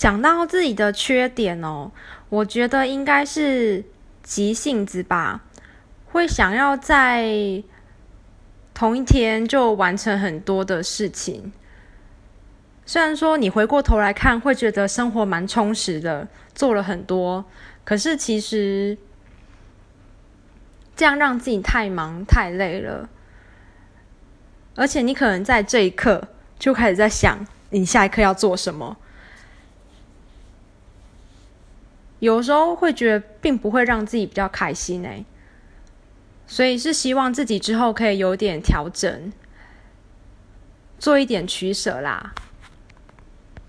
讲到自己的缺点哦，我觉得应该是急性子吧，会想要在同一天就完成很多的事情。虽然说你回过头来看，会觉得生活蛮充实的，做了很多，可是其实这样让自己太忙太累了，而且你可能在这一刻就开始在想，你下一刻要做什么。有时候会觉得并不会让自己比较开心哎，所以是希望自己之后可以有点调整，做一点取舍啦。